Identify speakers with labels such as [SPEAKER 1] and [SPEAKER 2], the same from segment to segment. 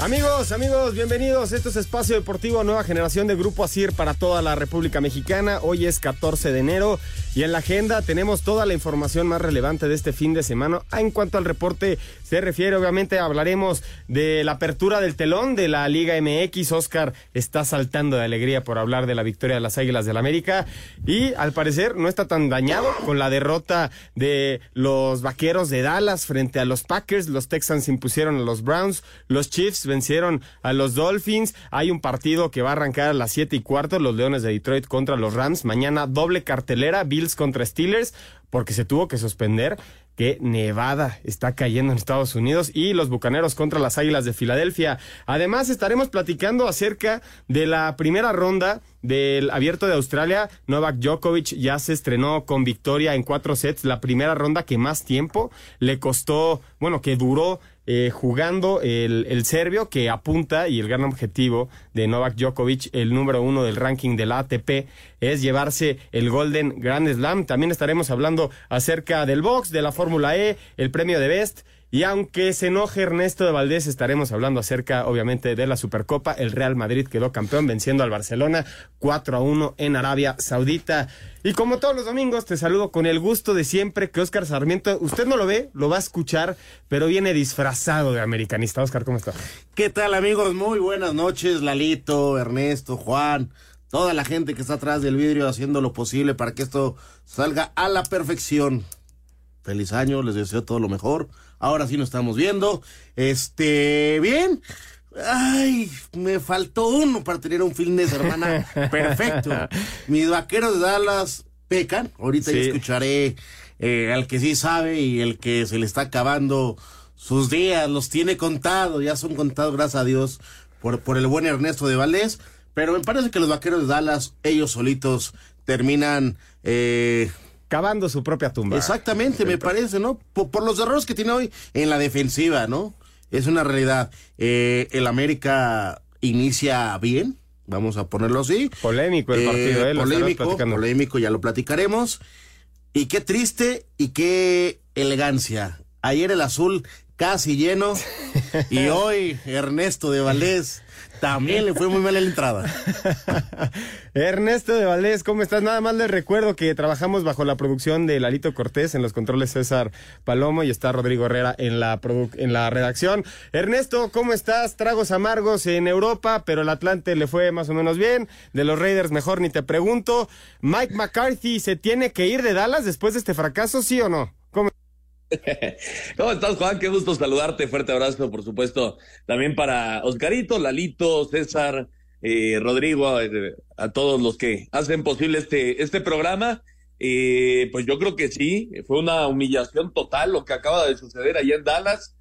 [SPEAKER 1] Amigos, amigos, bienvenidos. Esto es Espacio Deportivo Nueva Generación de Grupo ASIR para toda la República Mexicana. Hoy es 14 de enero y en la agenda tenemos toda la información más relevante de este fin de semana. En cuanto al reporte se refiere, obviamente hablaremos de la apertura del telón de la Liga MX. Oscar está saltando de alegría por hablar de la victoria de las Águilas del la América y al parecer no está tan dañado con la derrota de los Vaqueros de Dallas frente a los Packers. Los Texans impusieron a los Browns, los Chiefs vencieron a los Dolphins. Hay un partido que va a arrancar a las siete y cuarto, los Leones de Detroit contra los Rams. Mañana doble cartelera, Contra Steelers, porque se tuvo que suspender que Nevada está cayendo en Estados Unidos y los Bucaneros contra las Águilas de Filadelfia. Además, estaremos platicando acerca de la primera ronda del Abierto de Australia. Novak Djokovic ya se estrenó con victoria en cuatro sets, la primera ronda que más tiempo le costó, bueno, que duró eh, jugando el, el, serbio que apunta y el gran objetivo de Novak Djokovic, el número uno del ranking de la ATP, es llevarse el Golden Grand Slam. También estaremos hablando acerca del box, de la Fórmula E, el premio de Best y aunque se enoje Ernesto de Valdés, estaremos hablando acerca, obviamente, de la Supercopa. El Real Madrid quedó campeón venciendo al Barcelona 4 a 1 en Arabia Saudita. Y como todos los domingos, te saludo con el gusto de siempre que Oscar Sarmiento, usted no lo ve, lo va a escuchar, pero viene disfrazado de americanista. Oscar, ¿cómo está?
[SPEAKER 2] ¿Qué tal, amigos? Muy buenas noches, Lalito, Ernesto, Juan, toda la gente que está atrás del vidrio haciendo lo posible para que esto salga a la perfección. Feliz año, les deseo todo lo mejor Ahora sí nos estamos viendo. Este, bien. Ay, me faltó uno para tener un fin de semana perfecto. Mis vaqueros de Dallas pecan. Ahorita escucharé eh, al que sí sabe y el que se le está acabando sus días, los tiene contados, ya son contados, gracias a Dios, por, por el buen Ernesto de Valdés. Pero me parece que los vaqueros de Dallas, ellos solitos, terminan eh,
[SPEAKER 1] cavando su propia tumba.
[SPEAKER 2] Exactamente, me parece, ¿no? Por, los errores que tiene hoy en la defensiva, ¿no? Es una realidad. Eh, el América inicia bien, vamos a ponerlo así.
[SPEAKER 1] Polémico el partido,
[SPEAKER 2] eh, polémico, polémico, ya lo platicaremos. Y qué triste y qué elegancia. Ayer el azul casi lleno y hoy Ernesto de Valdés también le fue muy mal la entrada.
[SPEAKER 1] Ernesto de Valdés, ¿cómo estás? Nada más les recuerdo que trabajamos bajo la producción de Lalito Cortés en los controles César Palomo y está Rodrigo Herrera en la, en la redacción. Ernesto, ¿cómo estás? Tragos amargos en Europa, pero el Atlante le fue más o menos bien. De los Raiders mejor ni te pregunto. Mike McCarthy se tiene que ir de Dallas después de este fracaso, ¿sí o no?
[SPEAKER 3] ¿Cómo estás, Juan? Qué gusto saludarte. Fuerte abrazo, por supuesto, también para Oscarito, Lalito, César, eh, Rodrigo, eh, a todos los que hacen posible este, este programa. Eh, pues yo creo que sí, fue una humillación total lo que acaba de suceder allá en Dallas.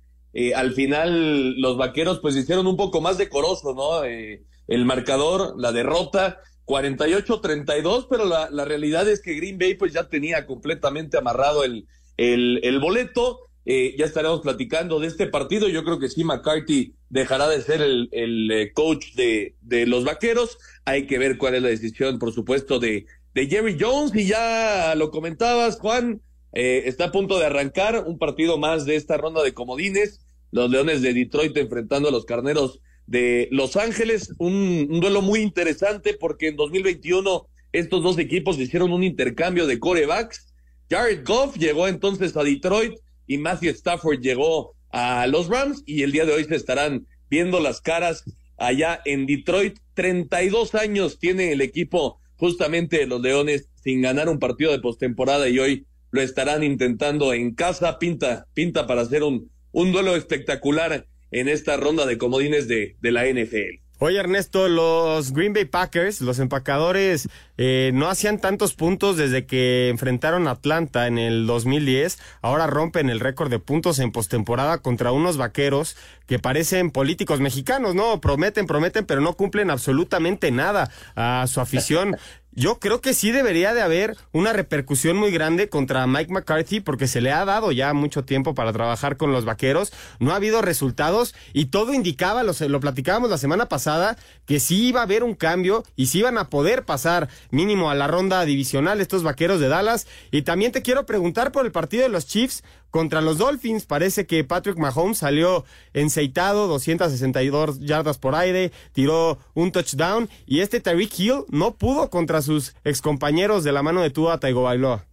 [SPEAKER 3] al final, los vaqueros, pues hicieron un poco más decoroso, ¿no? el marcador, la derrota. 48-32, pero la, la realidad es que Green Bay pues ya tenía completamente amarrado el, el, el boleto. Eh, ya estaremos platicando de este partido. Yo creo que sí, McCarthy dejará de ser el, el eh, coach de, de, los vaqueros. Hay que ver cuál es la decisión, por supuesto, de, de Jerry Jones. Y ya lo comentabas, Juan, eh, está a punto de arrancar un partido más de esta ronda de comodines. Los Leones de Detroit enfrentando a los Carneros de Los Ángeles. Un, un duelo muy interesante porque en 2021 estos dos equipos hicieron un intercambio de corebacks Jared Goff llegó entonces a Detroit y Matthew Stafford llegó a los Rams y el día de hoy se estarán viendo las caras allá en Detroit. 32 años tiene el equipo justamente de los Leones sin ganar un partido de postemporada y hoy lo estarán intentando en casa. Pinta, pinta para hacer un, un duelo espectacular en esta ronda de comodines de, de la NFL.
[SPEAKER 1] Oye Ernesto, los Green Bay Packers, los empacadores, eh, no hacían tantos puntos desde que enfrentaron a Atlanta en el 2010. Ahora rompen el récord de puntos en postemporada contra unos vaqueros que parecen políticos mexicanos, ¿no? Prometen, prometen, pero no cumplen absolutamente nada a su afición. yo creo que sí debería de haber una repercusión muy grande contra Mike McCarthy porque se le ha dado ya mucho tiempo para trabajar con los vaqueros, no ha habido resultados y todo indicaba, lo, lo platicábamos la semana pasada, que sí iba a haber un cambio y sí iban a poder pasar mínimo a la ronda divisional estos vaqueros de Dallas. Y también te quiero preguntar por el partido de los Chiefs contra los Dolphins. Parece que Patrick Mahomes salió enceitado, 262 yardas por aire, tiró un touchdown y este Tyreek Hill no pudo contra sus excompañeros de la mano de Tua Tagovailoa.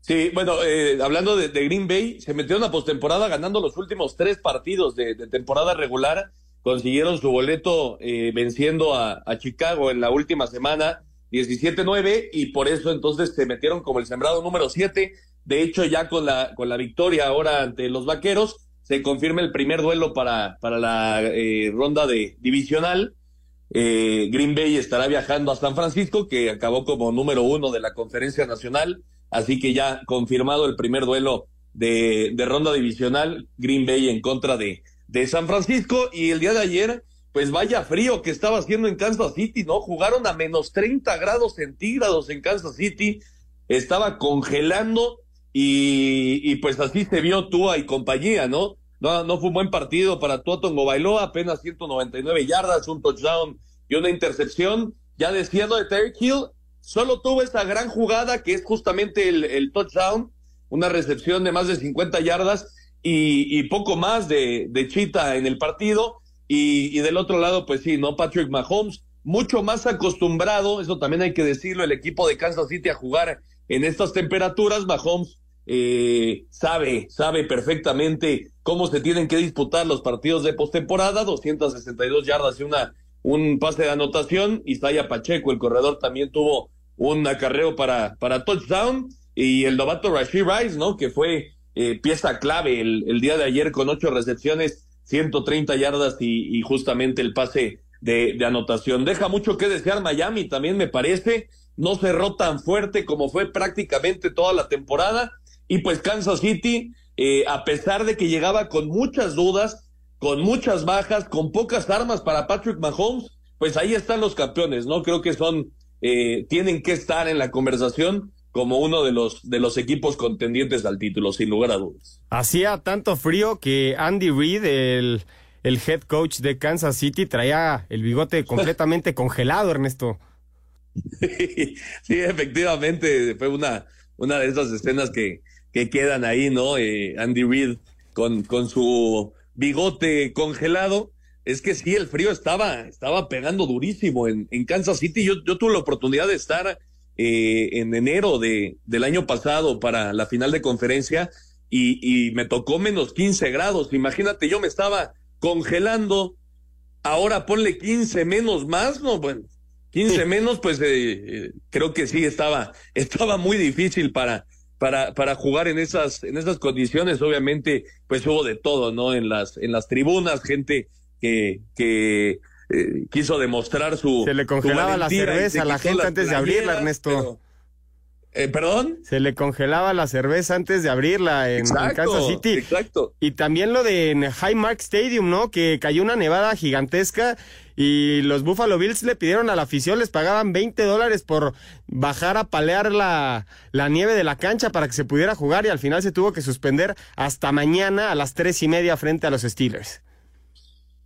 [SPEAKER 3] Sí, bueno, eh, hablando de, Green Bay, se metieron a postemporada ganando los últimos tres partidos de, temporada regular. Consiguieron su boleto eh, venciendo a, a, Chicago en la última semana, 17-9, y por eso entonces se metieron como el sembrado número 7. De hecho, ya con la, con la victoria ahora ante los vaqueros, se confirma el primer duelo para, para la eh, ronda de divisional. Eh, Green Bay estará viajando a San Francisco, que acabó como número uno de la conferencia nacional. Así que ya confirmado el primer duelo de, de ronda divisional, Green Bay en contra de, de San Francisco. Y el día de ayer, pues vaya frío que estaba haciendo en Kansas City, ¿no? Jugaron a menos 30 grados centígrados en Kansas City. Estaba congelando y, pues así se vio Tua y compañía, ¿no? No, no fue un buen partido para Tua Tongo Bailó, apenas 199 yardas, un touchdown y una intercepción. Ya decía de Terry Hill, solo tuvo esa gran jugada que es justamente el, touchdown, una recepción de más de 50 yardas y, poco más de, de Chita en el partido. Y, y del otro lado, pues sí, ¿no? Patrick Mahomes, mucho más acostumbrado, eso también hay que decirlo, el equipo de Kansas City a jugar en estas temperaturas, Mahomes eh, sabe, sabe perfectamente cómo se tienen que disputar los partidos de postemporada, 262 yardas y una, un pase de anotación, Isaiah Pacheco, el corredor, también tuvo un acarreo para, para touchdown, y el novato Rashid Rice, ¿no? Que fue eh, pieza clave el, día de ayer con ocho recepciones, 130 yardas y, justamente el pase de, anotación. Deja mucho que desear Miami, también me parece no cerró tan fuerte como fue prácticamente toda la temporada. Y pues Kansas City, eh, a pesar de que llegaba con muchas dudas, con muchas bajas, con pocas armas para Patrick Mahomes, pues ahí están los campeones, ¿no? Creo que son, eh, tienen que estar en la conversación como uno de los, de los equipos contendientes al título, sin lugar a dudas.
[SPEAKER 1] Hacía tanto frío que Andy Reid, el, el head coach de Kansas City, traía el bigote completamente congelado, Ernesto.
[SPEAKER 3] Sí, efectivamente, fue una, una de esas escenas que, que quedan ahí, ¿no? Eh, Andy Reid con, con su bigote congelado. Es que sí, el frío estaba, estaba pegando durísimo en, en Kansas City. Yo, tuve la oportunidad de estar eh, en enero de, del año pasado para la final de conferencia y, y me tocó menos 15 grados. Imagínate, yo me estaba congelando. Ahora ponle 15 menos más, no, bueno, 15 menos, pues eh, eh, creo que sí estaba, estaba muy difícil para, para, para jugar en esas, en esas condiciones. Obviamente, pues hubo de todo, ¿no? En las, en las tribunas, gente que, que eh, quiso demostrar su.
[SPEAKER 1] Se le congelaba la cerveza a la gente antes de abrirla, Ernesto.
[SPEAKER 3] Eh, ¿Perdón?
[SPEAKER 1] Se le congelaba la cerveza antes de abrirla en, Kansas City.
[SPEAKER 3] Exacto.
[SPEAKER 1] Y también lo de Highmark Stadium, ¿no? Que cayó una nevada gigantesca y los Buffalo Bills le pidieron a la afición, les pagaban 20 dólares por bajar a palear la, la nieve de la cancha para que se pudiera jugar y al final se tuvo que suspender hasta mañana a las tres y media frente a los Steelers.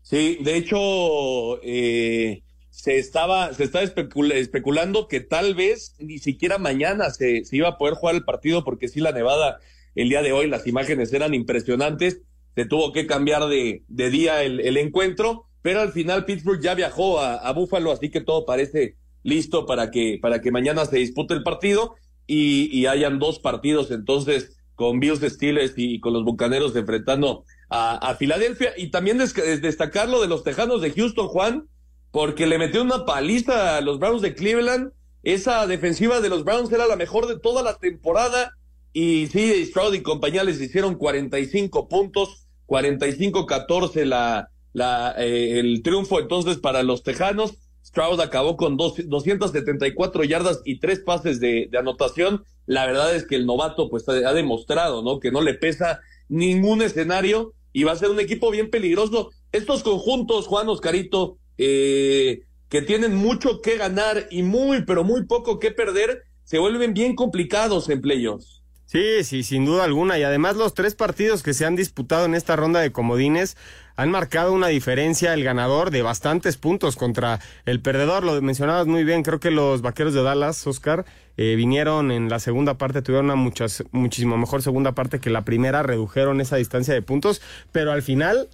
[SPEAKER 3] Sí, de hecho, eh, se estaba, se estaba especulando que tal vez ni siquiera mañana se, se, iba a poder jugar el partido porque sí la nevada el día de hoy, las imágenes eran impresionantes, se tuvo que cambiar de, de día el, el, encuentro, pero al final Pittsburgh ya viajó a, a Buffalo, así que todo parece listo para que, para que mañana se dispute el partido y, y hayan dos partidos entonces con Bills Steelers y, con los Bucaneros enfrentando a, a Filadelfia. Y también destacar lo de los Tejanos de Houston, Juan, porque le metió una paliza a los Browns de Cleveland. Esa defensiva de los Browns era la mejor de toda la temporada. Y sí, Stroud y compañía les hicieron 45 puntos, 45-14 la, la, eh, el triunfo entonces para los Tejanos. Stroud acabó con dos, 274 yardas y tres pases de, de, anotación. La verdad es que el novato pues ha demostrado, ¿no? Que no le pesa ningún escenario y va a ser un equipo bien peligroso. Estos conjuntos, Juan Oscarito, eh, que tienen mucho que ganar y muy, pero muy poco que perder, se vuelven bien complicados en playoffs.
[SPEAKER 1] Sí, sí, sin duda alguna. Y además los tres partidos que se han disputado en esta ronda de comodines han marcado una diferencia el ganador de bastantes puntos contra el perdedor. Lo mencionabas muy bien, creo que los Vaqueros de Dallas, Oscar, eh, vinieron en la segunda parte, tuvieron una muchas, muchísimo mejor segunda parte que la primera, redujeron esa distancia de puntos, pero al final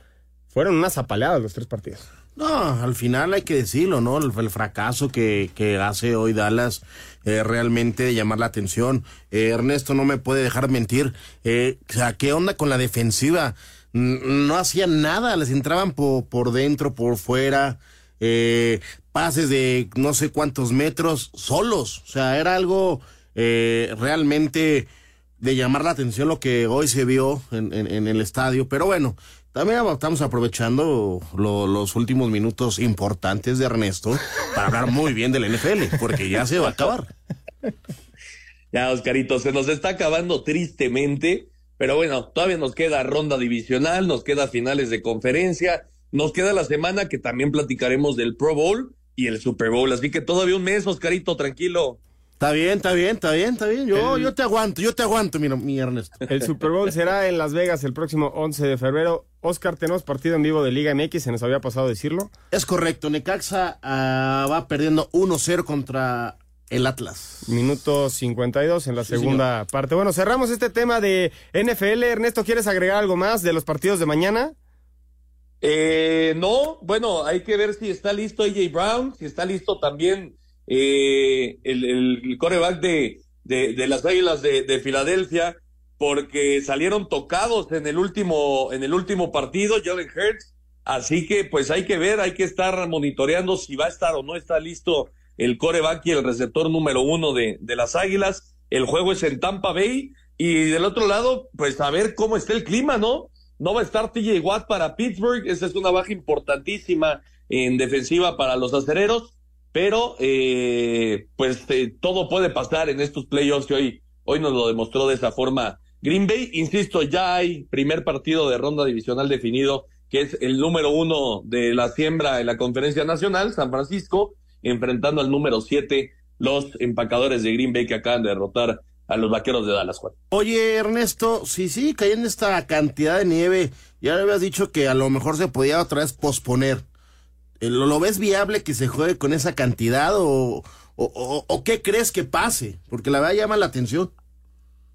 [SPEAKER 1] fueron unas apaleadas los tres partidos.
[SPEAKER 2] No, al final hay que decirlo, ¿no? El, fracaso que, que, hace hoy Dallas eh, realmente llamar la atención. Eh, Ernesto no me puede dejar mentir. Eh, o sea, ¿qué onda con la defensiva? no hacían nada, les entraban por, dentro, por fuera. pases de no sé cuántos metros solos. O sea, era algo realmente de llamar la atención lo que hoy se vio en el estadio. Pero bueno, también estamos aprovechando los últimos minutos importantes de Ernesto para hablar muy bien del NFL, porque ya se va a acabar.
[SPEAKER 3] Ya, Oscarito, se nos está acabando tristemente, pero bueno, todavía nos queda ronda divisional, nos queda finales de conferencia, nos queda la semana que también platicaremos del Pro Bowl y el Super Bowl, así que todavía un mes, Oscarito, tranquilo.
[SPEAKER 2] Está bien, está bien, está bien, está bien. Yo, yo te aguanto, yo te aguanto, mi, mi Ernesto.
[SPEAKER 1] El Super Bowl será en Las Vegas el próximo 11 de febrero. Oscar, tenemos partido en vivo de Liga MX, se nos había pasado decirlo.
[SPEAKER 2] Es correcto, Necaxa uh, va perdiendo 1-0 contra el Atlas.
[SPEAKER 1] Minuto 52 en la segunda parte. Bueno, cerramos este tema de NFL. Ernesto, ¿quieres agregar algo más de los partidos de mañana?
[SPEAKER 3] Eh, no, bueno, hay que ver si está listo AJ Brown, si está listo también eh, el, el, coreback de, de, las Águilas de, Filadelfia, porque salieron tocados en el último, en el último partido, Jalen Hurts. Así que pues hay que ver, hay que estar monitoreando si va a estar o no está listo el coreback y el receptor número uno de, de las Águilas. El juego es en Tampa Bay y del otro lado, pues a ver cómo está el clima, ¿no? No va a estar TJ Watt para Pittsburgh, esa es una baja importantísima en defensiva para los acereros pero eh, pues eh, todo puede pasar en estos playoffs que hoy, hoy nos lo demostró de esa forma Green Bay. Insisto, ya hay primer partido de ronda divisional definido, que es el número uno de la siembra en la conferencia nacional, San Francisco, enfrentando al número siete, los empacadores de Green Bay que acaban de derrotar a los vaqueros de Dallas. Juan.
[SPEAKER 2] Oye, Ernesto, sí, sí, cayendo esta cantidad de nieve, ya le habías dicho que a lo mejor se podía otra vez posponer. Eh, ¿Lo, ves viable que se juegue con esa cantidad o, o, qué crees que pase? Porque la verdad llama la atención.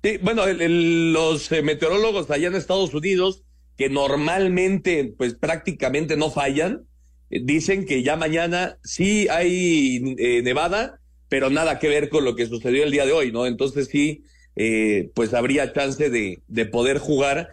[SPEAKER 3] Sí, bueno, los eh, meteorólogos allá en Estados Unidos, que normalmente, pues prácticamente no fallan, eh, dicen que ya mañana sí hay nevada, pero nada que ver con lo que sucedió el día de hoy, ¿no? Entonces sí, pues habría chance de, de poder jugar.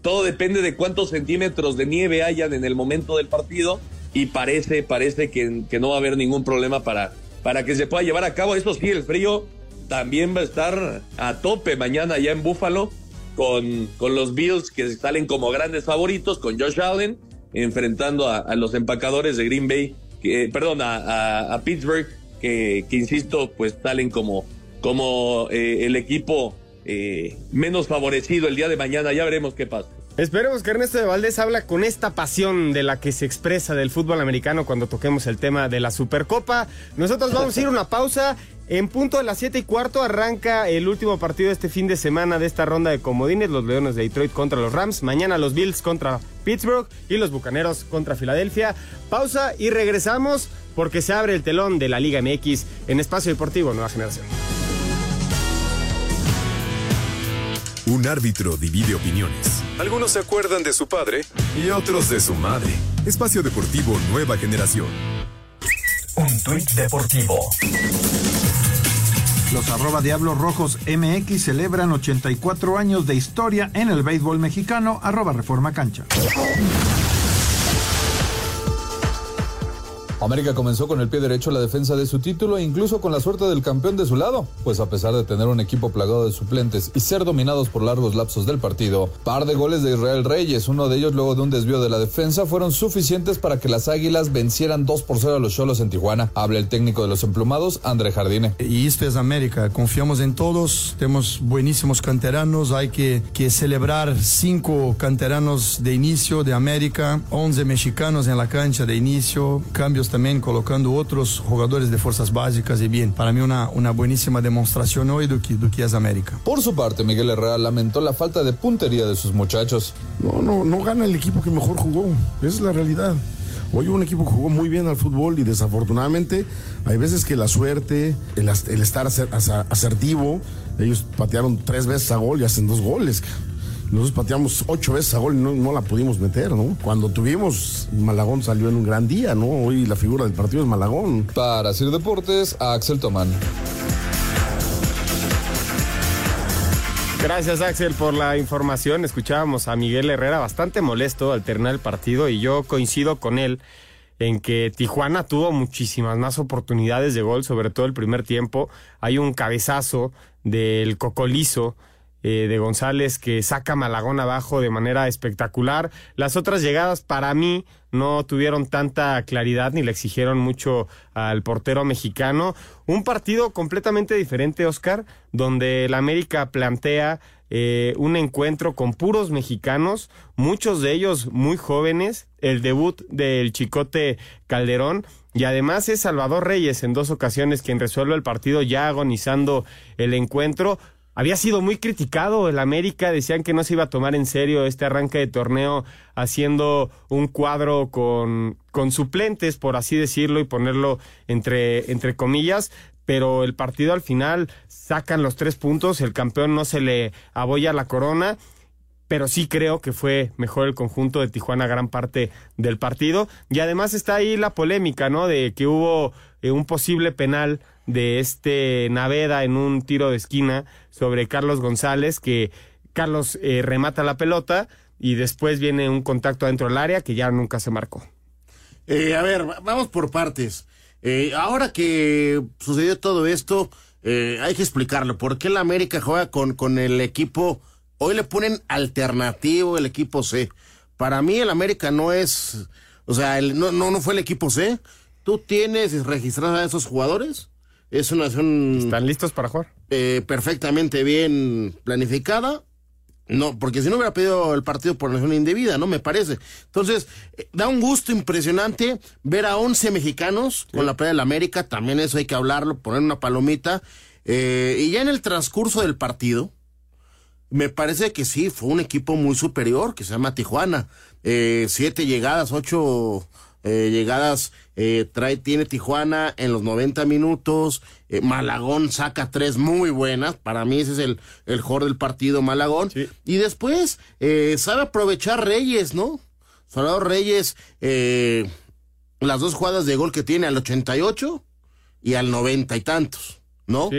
[SPEAKER 3] todo depende de cuántos centímetros de nieve hayan en el momento del partido y parece, parece que, que, no va a haber ningún problema para, para que se pueda llevar a cabo. Eso sí, el frío también va a estar a tope mañana ya en Buffalo con, con los Bills que salen como grandes favoritos, con Josh Allen enfrentando a, los empacadores de Green Bay, que, perdón, a, a, Pittsburgh, que, que, insisto, pues salen como, como eh, el equipo eh, menos favorecido el día de mañana. Ya veremos qué pasa.
[SPEAKER 1] Esperemos que Ernesto de Valdés habla con esta pasión de la que se expresa del fútbol americano cuando toquemos el tema de la Supercopa. Nosotros vamos a ir a una pausa. En punto de las 7 y cuarto arranca el último partido de este fin de semana de esta ronda de comodines. Los Leones de Detroit contra los Rams. Mañana los Bills contra Pittsburgh y los Bucaneros contra Filadelfia. Pausa y regresamos porque se abre el telón de la Liga MX en Espacio Deportivo Nueva Generación.
[SPEAKER 4] Un árbitro divide opiniones. Algunos se acuerdan de su padre y otros de su madre. Espacio Deportivo Nueva Generación.
[SPEAKER 5] Un tuit deportivo. Los arroba Diablos Rojos MX celebran 84 años de historia en el béisbol mexicano, arroba Reforma Cancha.
[SPEAKER 6] América comenzó con el pie derecho la defensa de su título e incluso con la suerte del campeón de su lado, pues a pesar de tener un equipo plagado de suplentes y ser dominados por largos lapsos del partido, par de goles de Israel Reyes, uno de ellos luego de un desvío de la defensa, fueron suficientes para que las Águilas vencieran 2 por 0 a los Cholos en Tijuana. Habla el técnico de los emplumados, André Jardine.
[SPEAKER 7] Y esto es América, confiamos en todos, tenemos buenísimos canteranos, hay que, que celebrar cinco canteranos de inicio de América, 11 mexicanos en la cancha de inicio, cambios también colocando otros jugadores de fuerzas básicas y bien. Para mí una, una buenísima demostración hoy de que, de que es América.
[SPEAKER 6] Por su parte, Miguel Herrera lamentó la falta de puntería de sus muchachos.
[SPEAKER 8] No, no, no gana el equipo que mejor jugó. Esa es la realidad. Hoy un equipo jugó muy bien al fútbol y desafortunadamente hay veces que la suerte, el, el estar asertivo, ellos patearon tres veces a gol y hacen dos goles. Nosotros pateamos ocho veces a gol y no, la pudimos meter, ¿no? Cuando tuvimos, Malagón salió en un gran día, ¿no? Hoy la figura del partido es Malagón.
[SPEAKER 6] Para Sir Deportes, Axel Tomán.
[SPEAKER 1] Gracias Axel por la información. Escuchábamos a Miguel Herrera bastante molesto al terminar el partido y yo coincido con él en que Tijuana tuvo muchísimas más oportunidades de gol, sobre todo el primer tiempo. Hay un cabezazo del Cocolizo eh, de González que saca Malagón abajo de manera espectacular. Las otras llegadas para mí no tuvieron tanta claridad ni le exigieron mucho al portero mexicano. Un partido completamente diferente, Oscar, donde el América plantea eh, un encuentro con puros mexicanos, muchos de ellos muy jóvenes, el debut del Chicote Calderón y además es Salvador Reyes en dos ocasiones quien resuelve el partido ya agonizando el encuentro había sido muy criticado el América, decían que no se iba a tomar en serio este arranque de torneo haciendo un cuadro con, con suplentes, por así decirlo, y ponerlo entre, entre comillas, pero el partido al final sacan los tres puntos, el campeón no se le aboya la corona, pero sí creo que fue mejor el conjunto de Tijuana gran parte del partido, y además está ahí la polémica, ¿no? De que hubo eh, un posible penal de este Naveda en un tiro de esquina sobre Carlos González, que Carlos eh, remata la pelota y después viene un contacto dentro del área que ya nunca se marcó.
[SPEAKER 2] Eh, a ver, vamos por partes. Eh, ahora que sucedió todo esto, hay que explicarlo. ¿Por qué la América juega con, con el equipo? Hoy le ponen alternativo el equipo C. Para mí el América no es, o sea, no, no, no fue el equipo C. ¿Tú tienes registrados a esos jugadores? Es una nación...
[SPEAKER 1] ¿Están listos para jugar?
[SPEAKER 2] Eh, perfectamente bien planificada. No, porque si no hubiera pedido el partido por nación indebida, ¿no? Me parece. Entonces, eh, da un gusto impresionante ver a 11 mexicanos con la playa de la América. También eso hay que hablarlo, poner una palomita. Eh, y ya en el transcurso del partido, me parece que sí, fue un equipo muy superior, que se llama Tijuana. siete llegadas, ocho eh, llegadas eh, trae, tiene Tijuana en los 90 minutos. Eh, Malagón saca tres muy buenas. Para mí ese es el, el mejor del partido, Malagón. Y después sabe aprovechar Reyes, ¿no? Salvador Reyes, las dos jugadas de gol que tiene al 88 y al 90 y tantos, ¿no?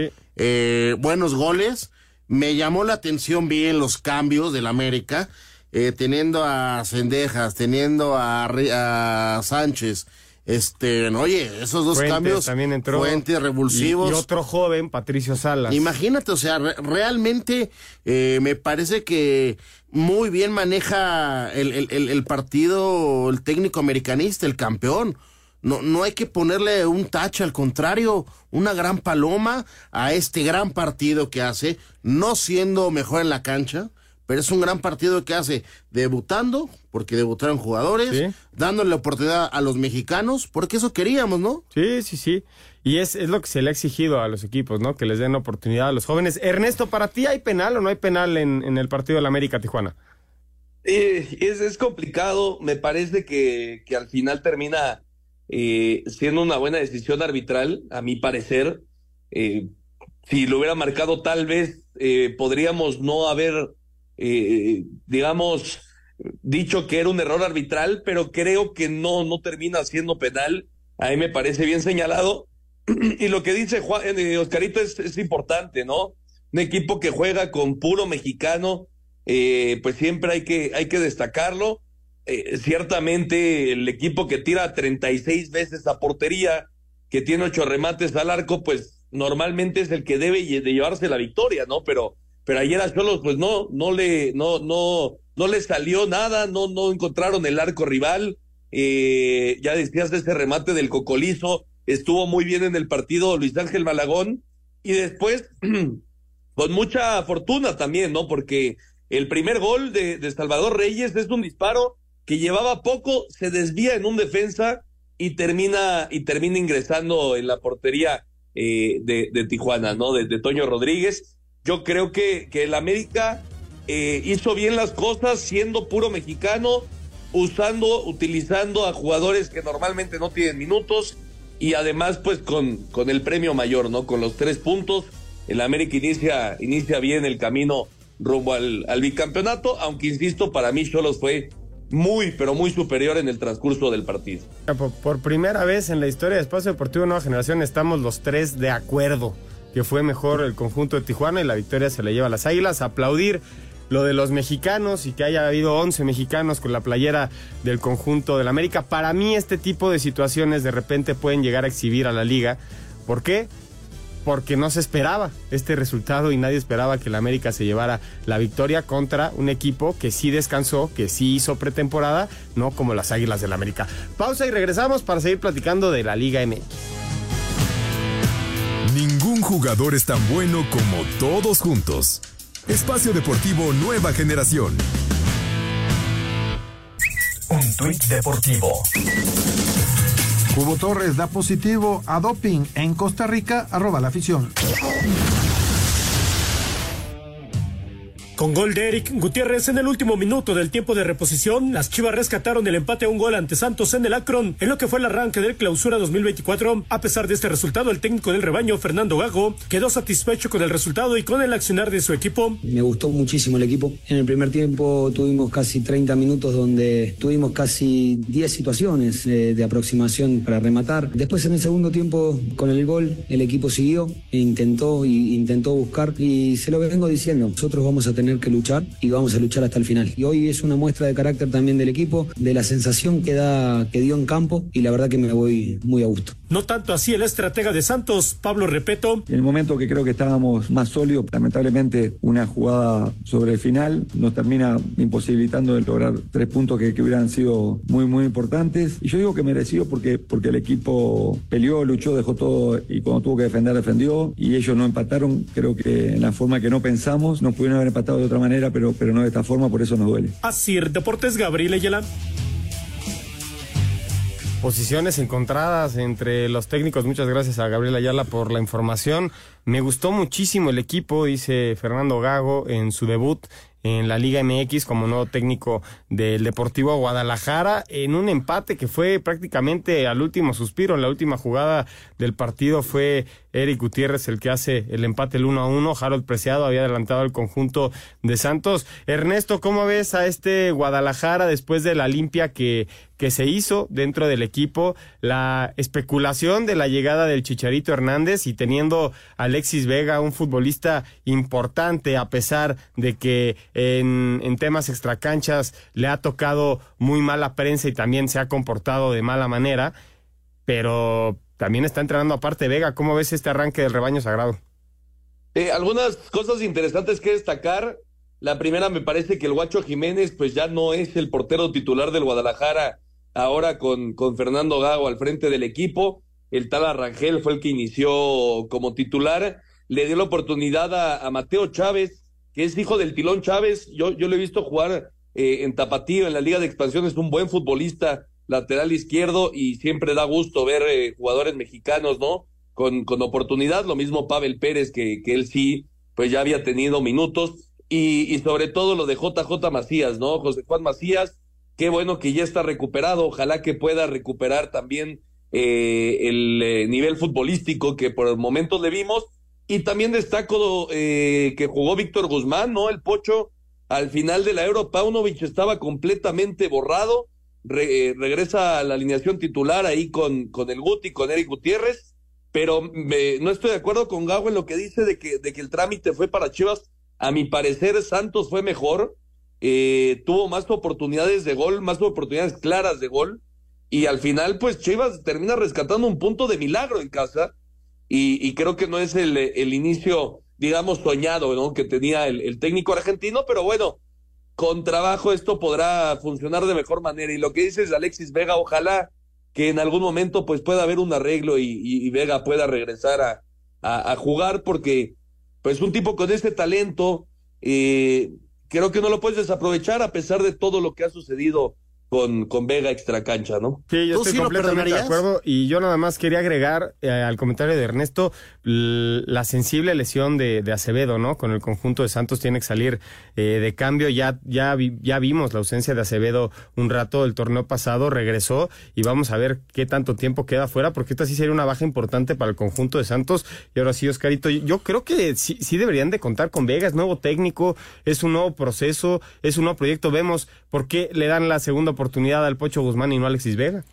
[SPEAKER 2] buenos goles. Me llamó la atención bien los cambios del América eh, teniendo a Cendejas, teniendo a, a Sánchez, este, oye, esos dos cambios,
[SPEAKER 1] también entró,
[SPEAKER 2] Fuentes, revulsivos.
[SPEAKER 1] Y, otro joven, Patricio Salas.
[SPEAKER 2] Imagínate, o sea, realmente eh, me parece que muy bien maneja el, el, el, partido el técnico americanista, el campeón. No, no hay que ponerle un tache, al contrario, una gran paloma a este gran partido que hace, no siendo mejor en la cancha, pero es un gran partido que hace debutando, porque debutaron jugadores, dándole la oportunidad a los mexicanos, porque eso queríamos, ¿no?
[SPEAKER 1] Sí, sí, sí. Y es, es lo que se le ha exigido a los equipos, ¿no? Que les den oportunidad a los jóvenes. Ernesto, ¿para ti hay penal o no hay penal en, en el partido de la América Tijuana?
[SPEAKER 3] Eh, es, es, complicado, me parece que, que al final termina eh, siendo una buena decisión arbitral, a mi parecer. Eh, si lo hubiera marcado tal vez podríamos no haber eh, digamos, dicho que era un error arbitral, pero creo que no, no termina siendo penal. A mí me parece bien señalado. y lo que dice Juan, eh, Oscarito es, es, importante, ¿no? Un equipo que juega con puro mexicano, eh, pues siempre hay que, hay que destacarlo. Eh, ciertamente el equipo que tira 36 veces a portería, que tiene ocho remates al arco, pues normalmente es el que debe de llevarse la victoria, ¿no? Pero pero ayer a Cholos pues no, no le, no, no, no le salió nada, no, no encontraron el arco rival. Eh, ya decías ese remate del Cocolizo, estuvo muy bien en el partido Luis Ángel Malagón, y después, con mucha fortuna también, ¿no? Porque el primer gol de, de Salvador Reyes es un disparo que llevaba poco, se desvía en un defensa y termina, y termina ingresando en la portería eh, de, de, Tijuana, ¿no? De, de, Toño Rodríguez. Yo creo que, que el América eh, hizo bien las cosas siendo puro mexicano, usando, utilizando a jugadores que normalmente no tienen minutos y además pues con, con el premio mayor, ¿no? Con los tres puntos. El América inicia, inicia bien el camino rumbo al, al bicampeonato, aunque insisto, para mí Cholos fue muy, pero muy superior en el transcurso del partido.
[SPEAKER 1] Por, primera vez en la historia de Espacio Deportivo Nueva Generación estamos los tres de acuerdo que fue mejor el conjunto de Tijuana y la victoria se le lleva a las Águilas. Aplaudir lo de los mexicanos y que haya habido 11 mexicanos con la playera del conjunto del América. Para mí este tipo de situaciones de repente pueden llegar a exhibir a la liga. ¿Por qué? Porque no se esperaba este resultado y nadie esperaba que el América se llevara la victoria contra un equipo que sí descansó, que sí hizo pretemporada, no como las Águilas del América. Pausa y regresamos para seguir platicando de la Liga MX.
[SPEAKER 4] Jugador es tan bueno como todos juntos. Espacio Deportivo Nueva Generación.
[SPEAKER 9] Un tuit deportivo.
[SPEAKER 5] Hugo Torres da positivo a doping en Costa Rica, arroba la afición.
[SPEAKER 10] Con gol de Eric Gutiérrez en el último minuto del tiempo de reposición, las Chivas rescataron el empate a un gol ante Santos en el Akron, en lo que fue el arranque del clausura 2024. A pesar de este resultado, el técnico del rebaño, Fernando Gago, quedó satisfecho con el resultado y con el accionar de su equipo.
[SPEAKER 11] Me gustó muchísimo el equipo. En el primer tiempo tuvimos casi 30 minutos donde tuvimos casi 10 situaciones eh, de aproximación para rematar. Después en el segundo tiempo, con el gol, el equipo siguió, e intentó y intentó buscar y se lo vengo diciendo. Nosotros vamos a tener que luchar y vamos a luchar hasta el final. Y hoy es una muestra de carácter también del equipo, de la sensación que, da, que dio en campo y la verdad que me voy muy a gusto.
[SPEAKER 10] No tanto así el estratega de Santos, Pablo Repeto.
[SPEAKER 12] En el momento que creo que estábamos más sólidos, lamentablemente una jugada sobre el final nos termina imposibilitando de lograr tres puntos que, que, hubieran sido muy, muy importantes. Y yo digo que merecido porque, porque el equipo peleó, luchó, dejó todo y cuando tuvo que defender, defendió. Y ellos no empataron, creo que en la forma que no pensamos, nos pudieron haber empatado de otra manera, pero, pero no de esta forma, por eso nos duele.
[SPEAKER 10] Así, Deportes Gabriel Ayala.
[SPEAKER 1] Posiciones encontradas entre los técnicos. Muchas gracias a Gabriel Ayala por la información. Me gustó muchísimo el equipo, dice Fernando Gago en su debut en la Liga MX como nuevo técnico del Deportivo Guadalajara en un empate que fue prácticamente al último suspiro. En la última jugada del partido fue Eric Gutiérrez el que hace el empate el 1 a 1. Harold Preciado había adelantado el conjunto de Santos. Ernesto, ¿cómo ves a este Guadalajara después de la limpia que, que se hizo dentro del equipo? La especulación de la llegada del Chicharito Hernández y teniendo a Alexis Vega, un futbolista importante a pesar de que en, en temas extracanchas le ha tocado muy mala prensa y también se ha comportado de mala manera. Pero también está entrenando aparte Vega. ¿Cómo ves este arranque del rebaño sagrado?
[SPEAKER 3] Eh, algunas cosas interesantes que destacar. La primera me parece que el Guacho Jiménez pues ya no es el portero titular del Guadalajara ahora con, con Fernando Gago al frente del equipo. El tal Arrangel fue el que inició como titular. Le dio la oportunidad a, Mateo Chávez, que es hijo del Tilón Chávez. Yo, yo lo he visto jugar eh, en Tapatío, en la Liga de Expansión. Es un buen futbolista lateral izquierdo y siempre da gusto ver eh, jugadores mexicanos, ¿no? Con, con oportunidad, lo mismo Pavel Pérez, que, que él sí, pues ya había tenido minutos, y, y sobre todo lo de JJ Macías, ¿no? José Juan Macías, qué bueno que ya está recuperado, ojalá que pueda recuperar también eh, el eh, nivel futbolístico que por el momento le vimos, y también destaco eh, que jugó Víctor Guzmán, ¿no? El Pocho, al final de la Euro, Paunovic estaba completamente borrado, re, eh, regresa a la alineación titular ahí con, con el Guti, con Eric Gutiérrez, pero me, no estoy de acuerdo con Gago en lo que dice de que, de que el trámite fue para Chivas. A mi parecer, Santos fue mejor, eh, tuvo más oportunidades de gol, más oportunidades claras de gol, y al final, pues Chivas termina rescatando un punto de milagro en casa, y, creo que no es el, inicio, digamos, soñado, ¿no? Que tenía el, técnico argentino, pero bueno, con trabajo esto podrá funcionar de mejor manera. Y lo que dices Alexis Vega, ojalá que en algún momento pues pueda haber un arreglo y, Vega pueda regresar a, jugar porque pues un tipo con este talento eh, creo que no lo puedes desaprovechar a pesar de todo lo que ha sucedido con, con Vega extra cancha, ¿no?
[SPEAKER 1] Sí, yo estoy completamente de acuerdo. Y yo nada más quería agregar eh, al comentario de Ernesto la sensible lesión de, de, Acevedo, ¿no? Con el conjunto de Santos tiene que salir eh, de cambio. Ya, ya, ya vimos la ausencia de Acevedo un rato el torneo pasado, regresó y vamos a ver qué tanto tiempo queda fuera, porque esta sí sería una baja importante para el conjunto de Santos. Y ahora sí, Oscarito, yo creo que sí, sí deberían de contar con Vega, es nuevo técnico, es un nuevo proceso, es un nuevo proyecto. Vemos por qué le dan la segunda oportunidad al Pocho Guzmán y no a Alexis Vega.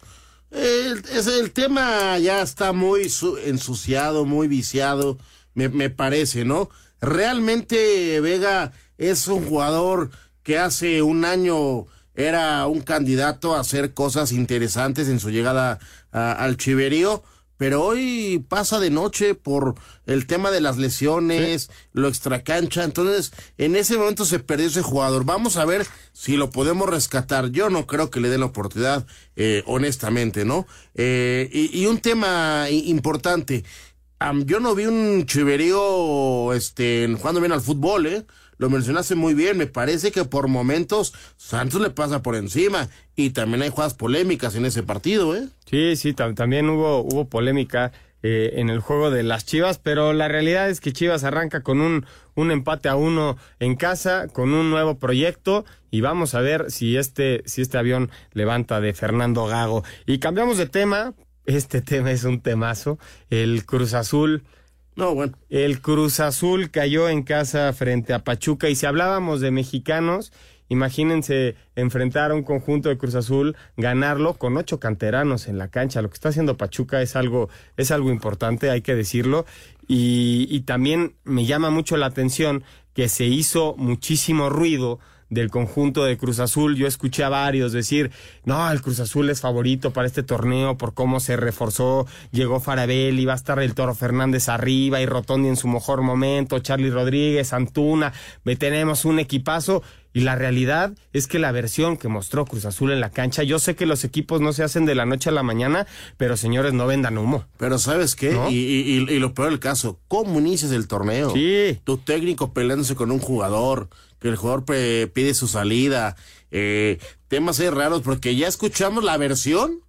[SPEAKER 2] El, es, el tema ya está muy ensuciado, muy viciado, me, me parece, ¿no? Realmente Vega es un jugador que hace un año era un candidato a hacer cosas interesantes en su llegada al Chiverío pero hoy pasa de noche por el tema de las lesiones, lo extracancha, entonces en ese momento se perdió ese jugador. Vamos a ver si lo podemos rescatar. Yo no creo que le den la oportunidad, eh, honestamente, ¿no? Eh, y, un tema importante, yo no vi un chiverío este, jugando bien al fútbol, ¿eh? Lo mencionaste muy bien, me parece que por momentos Santos le pasa por encima y también hay jugadas polémicas en ese partido, ¿eh?
[SPEAKER 1] Sí, sí, también hubo, hubo polémica eh, en el juego de las Chivas, pero la realidad es que Chivas arranca con un, un empate a uno en casa, con un nuevo proyecto y vamos a ver si este, si este avión levanta de Fernando Gago. Y cambiamos de tema, este tema es un temazo, el Cruz Azul
[SPEAKER 2] no, bueno.
[SPEAKER 1] El Cruz Azul cayó en casa frente a Pachuca y si hablábamos de mexicanos, imagínense enfrentar a un conjunto de Cruz Azul, ganarlo con ocho canteranos en la cancha. Lo que está haciendo Pachuca es algo, es algo importante, hay que decirlo. Y, y también me llama mucho la atención que se hizo muchísimo ruido del conjunto de Cruz Azul. Yo escuché a varios decir, no, el Cruz Azul es favorito para este torneo por cómo se reforzó, llegó Farabel, iba a estar el Toro Fernández arriba y Rotondi en su mejor momento, Charlie Rodríguez, Antuna, tenemos un equipazo. Y la realidad es que la versión que mostró Cruz Azul en la cancha, yo sé que los equipos no se hacen de la noche a la mañana, pero señores, no vendan humo.
[SPEAKER 2] Pero ¿sabes qué? Y, y, lo peor del caso, ¿cómo inicias el torneo?
[SPEAKER 1] Sí.
[SPEAKER 2] Tu técnico peleándose con un jugador, que el jugador pide su salida, eh, temas ahí raros, porque ya escuchamos la versión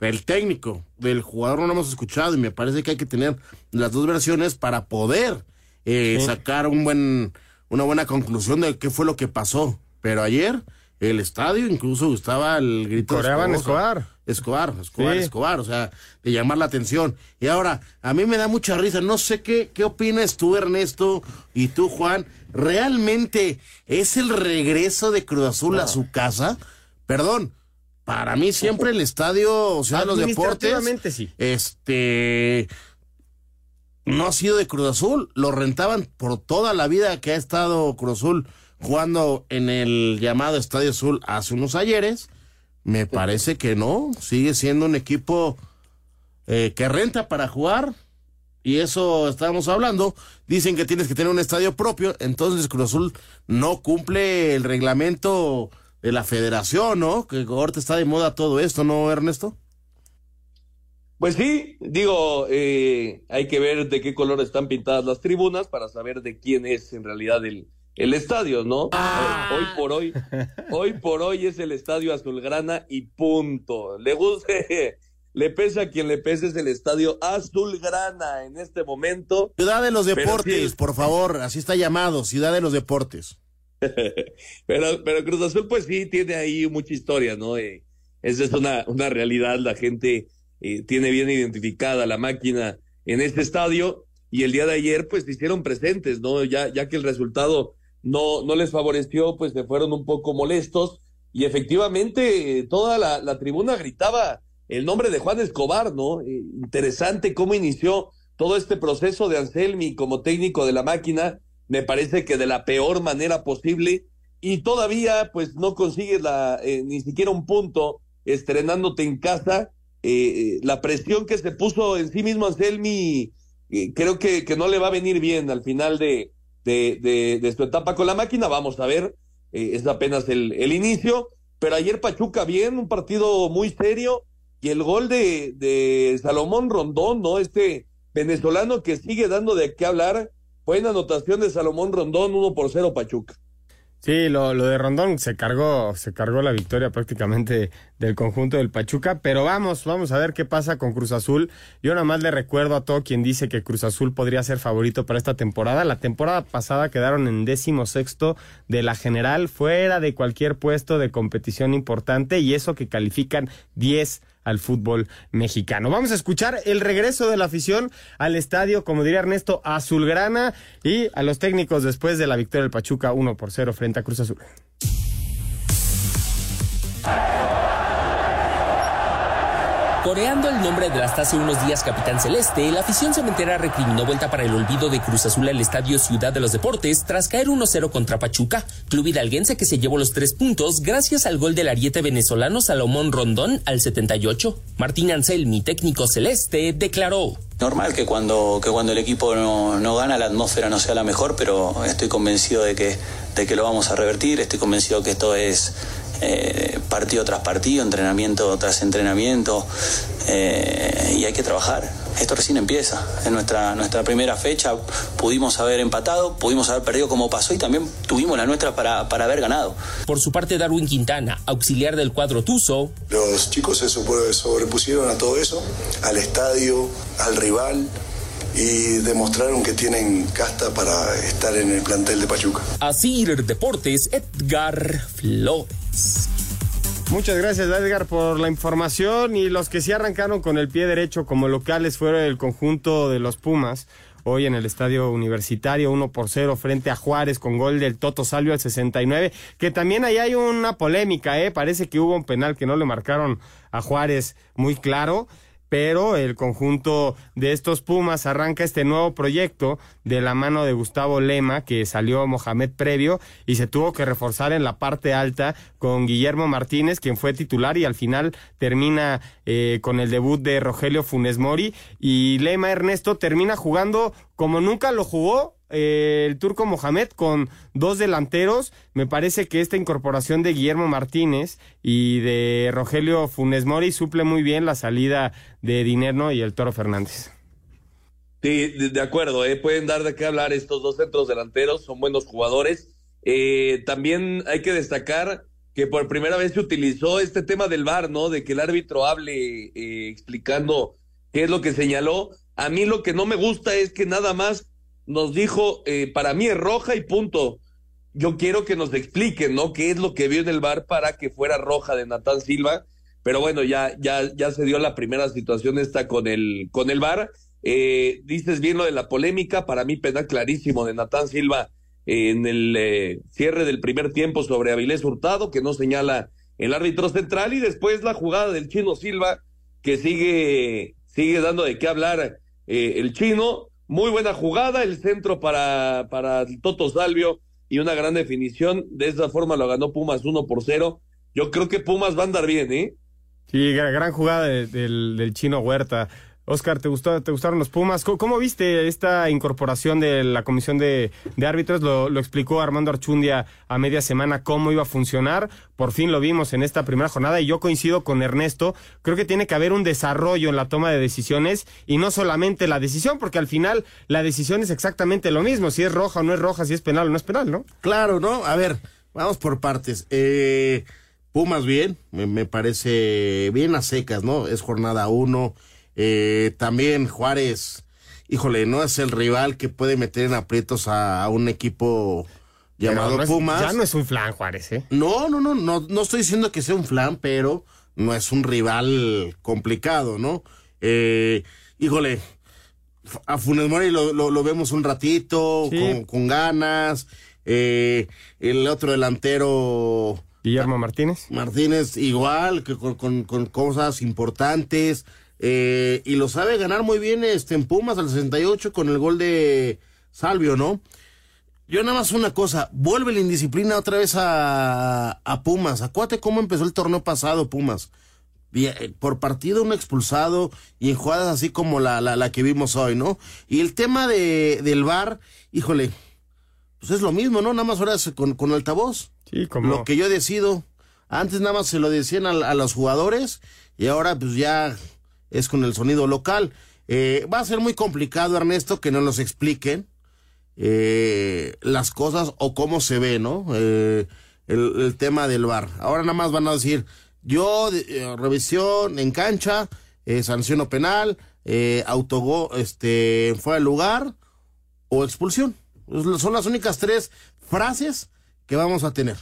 [SPEAKER 2] del técnico, del jugador no lo hemos escuchado y me parece que hay que tener las dos versiones para poder eh, sacar un buen, una buena conclusión de qué fue lo que pasó. Pero ayer el estadio incluso estaba el grito
[SPEAKER 1] Coreaban Escobar.
[SPEAKER 2] Escobar, Escobar, Escobar, o sea, de llamar la atención. Y ahora, a mí me da mucha risa, no sé qué, qué opinas tú, Ernesto, y tú, Juan, ¿realmente es el regreso de Cruz Azul a su casa? Perdón, para mí siempre el estadio, o sea, los deportes,
[SPEAKER 1] sí.
[SPEAKER 2] este, no ha sido de Cruz Azul, lo rentaban por toda la vida que ha estado Cruz Azul jugando en el llamado Estadio Azul hace unos ayeres. Me parece que no, sigue siendo un equipo eh, que renta para jugar y eso estábamos hablando, dicen que tienes que tener un estadio propio, entonces Cruz Azul no cumple el reglamento de la federación, ¿no? Que ahorita está de moda todo esto, ¿no, Ernesto?
[SPEAKER 3] Pues sí, digo, eh, hay que ver de qué color están pintadas las tribunas para saber de quién es en realidad el, el estadio, ¿no? Ah. Hoy por hoy, hoy por hoy es el estadio azulgrana y punto. Le guste le pesa a quien le pese es el estadio Azulgrana en este momento.
[SPEAKER 2] Ciudad de los Deportes, por favor, así está llamado, Ciudad de los Deportes.
[SPEAKER 3] pero, pero Cruz Azul, pues sí, tiene ahí mucha historia, ¿no? Eh, esa es una, una realidad, la gente eh, tiene bien identificada la máquina en este estadio y el día de ayer, pues se hicieron presentes, ¿no? Ya, ya que el resultado no, no les favoreció, pues se fueron un poco molestos y efectivamente eh, toda la, tribuna gritaba el nombre de Juan Escobar, ¿no? Eh, interesante cómo inició todo este proceso de Anselmi como técnico de la máquina, me parece que de la peor manera posible y todavía pues no consigues eh, ni siquiera un punto estrenándote en casa. Eh, la presión que se puso en sí mismo Anselmi creo que, que, no le va a venir bien al final de, de, de, su etapa con la máquina. Vamos a ver, es apenas el, el inicio, pero ayer Pachuca bien, un partido muy serio y el gol de, de Salomón Rondón, ¿no? Este venezolano que sigue dando de qué hablar, fue en anotación de Salomón Rondón, uno por cero Pachuca.
[SPEAKER 1] Sí, lo, lo de Rondón se cargó, se cargó la victoria prácticamente del conjunto del Pachuca, pero vamos, vamos a ver qué pasa con Cruz Azul. Yo nada más le recuerdo a todo quien dice que Cruz Azul podría ser favorito para esta temporada. La temporada pasada quedaron en décimo sexto de la general, fuera de cualquier puesto de competición importante, y eso que califican 10 al fútbol mexicano. Vamos a escuchar el regreso de la afición al estadio, como diría Ernesto, azulgrana y a los técnicos después de la victoria del Pachuca 1 por 0 frente a Cruz Azul.
[SPEAKER 13] Coreando el nombre de hasta hace unos días Capitán Celeste, la afición cementera recriminó vuelta para el olvido de Cruz Azul al Estadio Ciudad de los Deportes tras caer 1-0 contra Pachuca, club hidalguense que se llevó los tres puntos gracias al gol del ariete venezolano Salomón Rondón al 78. Martín Anselmi, técnico celeste, declaró.
[SPEAKER 14] Normal que cuando, que cuando el equipo no, no, gana la atmósfera no sea la mejor, pero estoy convencido de que, de que lo vamos a revertir, estoy convencido que esto es eh, partido tras partido, entrenamiento tras entrenamiento, eh, y hay que trabajar. Esto recién empieza. En nuestra, nuestra primera fecha pudimos haber empatado, pudimos haber perdido como pasó y también tuvimos la nuestra para, para haber ganado.
[SPEAKER 13] Por su parte, Darwin Quintana, auxiliar del cuadro Tuzo.
[SPEAKER 15] Los chicos se sobrepusieron a todo eso, al estadio, al rival y demostraron que tienen casta para estar en el plantel de Pachuca.
[SPEAKER 13] Así Deportes, Edgar Flores.
[SPEAKER 1] Muchas gracias Edgar por la información y los que sí arrancaron con el pie derecho como locales fueron el conjunto de los Pumas. Hoy en el estadio universitario 1 por 0 frente a Juárez con gol del Toto Salvio al 69, que también ahí hay una polémica, ¿eh? parece que hubo un penal que no le marcaron a Juárez muy claro pero el conjunto de estos Pumas arranca este nuevo proyecto de la mano de Gustavo Lema, que salió Mohamed previo y se tuvo que reforzar en la parte alta con Guillermo Martínez, quien fue titular y al final termina eh, con el debut de Rogelio Funes Mori. Y Lema Ernesto termina jugando como nunca lo jugó eh, el turco Mohamed con dos delanteros. Me parece que esta incorporación de Guillermo Martínez y de Rogelio Funes Mori suple muy bien la salida de Dinerno y el Toro Fernández.
[SPEAKER 3] Sí, de acuerdo, ¿eh? pueden dar de qué hablar estos dos centros delanteros, son buenos jugadores. Eh, también hay que destacar que por primera vez se utilizó este tema del VAR, ¿no? De que el árbitro hable explicando qué es lo que señaló. A mí lo que no me gusta es que nada más nos dijo, eh, para mí es roja y punto. Yo quiero que nos expliquen, ¿no? ¿Qué es lo que vio en el bar para que fuera roja de Natán Silva? Pero bueno, ya, ya, ya se dio la primera situación esta con el, con el bar. Eh, dices bien lo de la polémica, para mí penal clarísimo de Natán Silva en el eh, cierre del primer tiempo sobre Avilés Hurtado, que no señala el árbitro central, y después la jugada del chino Silva, que sigue, sigue dando de qué hablar el chino, muy buena jugada, el centro para, para Toto Salvio y una gran definición. De esa forma lo ganó Pumas 1 por 0. Yo creo que Pumas va a andar bien, ¿eh?
[SPEAKER 1] Sí, gran jugada del, del chino Huerta. Oscar, ¿te, gustó, ¿te gustaron los Pumas? ¿Cómo, viste esta incorporación de la comisión de, árbitros? Lo, explicó Armando Archundia a media semana cómo iba a funcionar. Por fin lo vimos en esta primera jornada y yo coincido con Ernesto. Creo que tiene que haber un desarrollo en la toma de decisiones y no solamente la decisión, porque al final la decisión es exactamente lo mismo. Si es roja o no es roja, si es penal o no es penal, ¿no?
[SPEAKER 2] Claro, ¿no? A ver, vamos por partes. Eh, Pumas bien, me parece bien a secas, ¿no? Es jornada uno eh, también Juárez, híjole, no es el rival que puede meter en aprietos a, un equipo llamado Pumas.
[SPEAKER 1] Ya no es un flan Juárez, ¿eh?
[SPEAKER 2] No, no, no, no, no estoy diciendo que sea un flan, pero no es un rival complicado, ¿no? Eh, híjole, a Funes Mori lo, vemos un ratito, con, ganas. Eh, el otro delantero.
[SPEAKER 1] Guillermo Martínez.
[SPEAKER 2] Martínez, igual, que con, con cosas importantes. Eh, y lo sabe ganar muy bien este, en Pumas al 68 con el gol de Salvio, ¿no? Yo nada más una cosa, vuelve la indisciplina otra vez a, a Pumas. Acuérdate cómo empezó el torneo pasado, Pumas. Eh, por partido un expulsado y en jugadas así como la, la, que vimos hoy, ¿no? Y el tema de, del VAR, híjole, pues es lo mismo, ¿no? Nada más ahora con, con altavoz.
[SPEAKER 1] Sí, como...
[SPEAKER 2] Lo que yo decido. Antes nada más se lo decían a, a los jugadores y ahora pues ya es con el sonido local. Eh, va a ser muy complicado, Ernesto, que no nos expliquen eh, las cosas o cómo se ve, ¿no? Eh, el, tema del bar. Ahora nada más van a decir, yo, eh, revisión en cancha, sanción o penal, autogol, este, fuera de lugar o expulsión. Son las únicas tres frases que vamos a tener.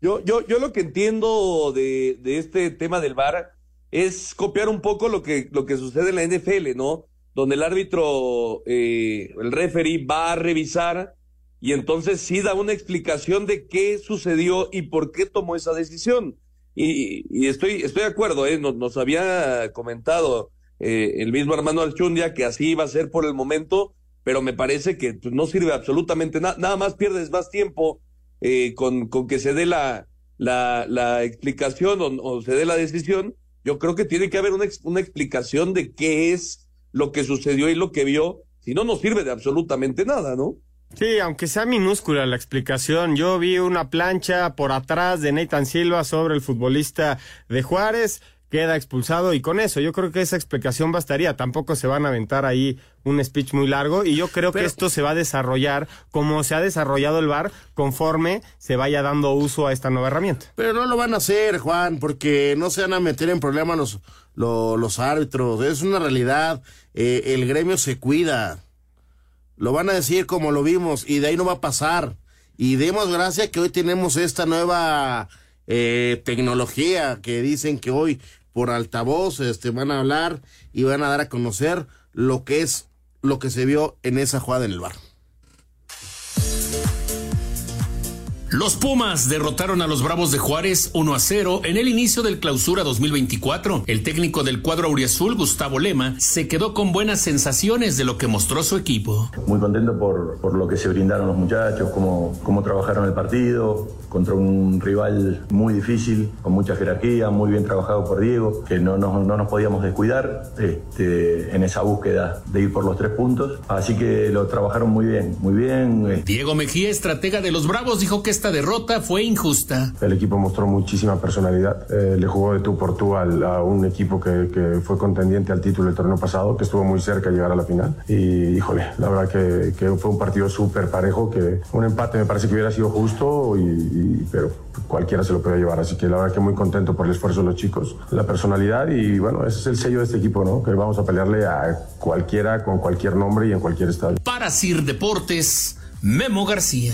[SPEAKER 3] Yo, yo, yo lo que entiendo de, de este tema del VAR es copiar un poco lo que, lo que sucede en la NFL, ¿no? Donde el árbitro, eh, el referee va a revisar y entonces sí da una explicación de qué sucedió y por qué tomó esa decisión. Y, y estoy, estoy de acuerdo, ¿eh? nos, nos había comentado eh, el mismo hermano Alchundia que así iba a ser por el momento, pero me parece que pues, no sirve absolutamente nada, nada más pierdes más tiempo eh, con, con que se dé la, la, la explicación o, o, se dé la decisión. Yo creo que tiene que haber una, una explicación de qué es lo que sucedió y lo que vio, si no, no sirve de absolutamente nada, ¿no?
[SPEAKER 1] Sí, aunque sea minúscula la explicación, yo vi una plancha por atrás de Nathan Silva sobre el futbolista de Juárez, queda expulsado y con eso yo creo que esa explicación bastaría, tampoco se van a aventar ahí un speech muy largo y yo creo Pero, que esto se va a desarrollar como se ha desarrollado el VAR conforme se vaya dando uso a esta nueva herramienta.
[SPEAKER 2] Pero no lo van a hacer, Juan, porque no se van a meter en problemas los, los, los árbitros, es una realidad, eh, el gremio se cuida. Lo van a decir como lo vimos y de ahí no va a pasar. Y demos gracias que hoy tenemos esta nueva eh, tecnología que dicen que hoy por altavoz este, van a hablar y van a dar a conocer lo que es lo que se vio en esa jugada en el bar.
[SPEAKER 16] Los Pumas derrotaron a los Bravos de Juárez 1 a 0 en el inicio del clausura 2024. El técnico del cuadro auriazul, Gustavo Lema, se quedó con buenas sensaciones de lo que mostró su equipo.
[SPEAKER 17] Muy contento por, por lo que se brindaron los muchachos, cómo, cómo trabajaron el partido contra un rival muy difícil, con mucha jerarquía, muy bien trabajado por Diego, que no, no, no nos podíamos descuidar este, en esa búsqueda de ir por los tres puntos. Así que lo trabajaron muy bien, muy bien.
[SPEAKER 16] Diego Mejía, estratega de los Bravos, dijo que esta derrota fue injusta.
[SPEAKER 18] El equipo mostró muchísima personalidad. Eh, le jugó de tú por tú al, a un equipo que, que, fue contendiente al título el torneo pasado, que estuvo muy cerca de llegar a la final. Y híjole, la verdad que, que fue un partido súper parejo, que un empate me parece que hubiera sido justo, y, y, pero cualquiera se lo puede llevar. Así que la verdad que muy contento por el esfuerzo de los chicos, la personalidad y bueno, ese es el sello de este equipo, ¿no? Que vamos a pelearle a cualquiera con cualquier nombre y en cualquier estadio.
[SPEAKER 16] Para Sir Deportes, Memo García.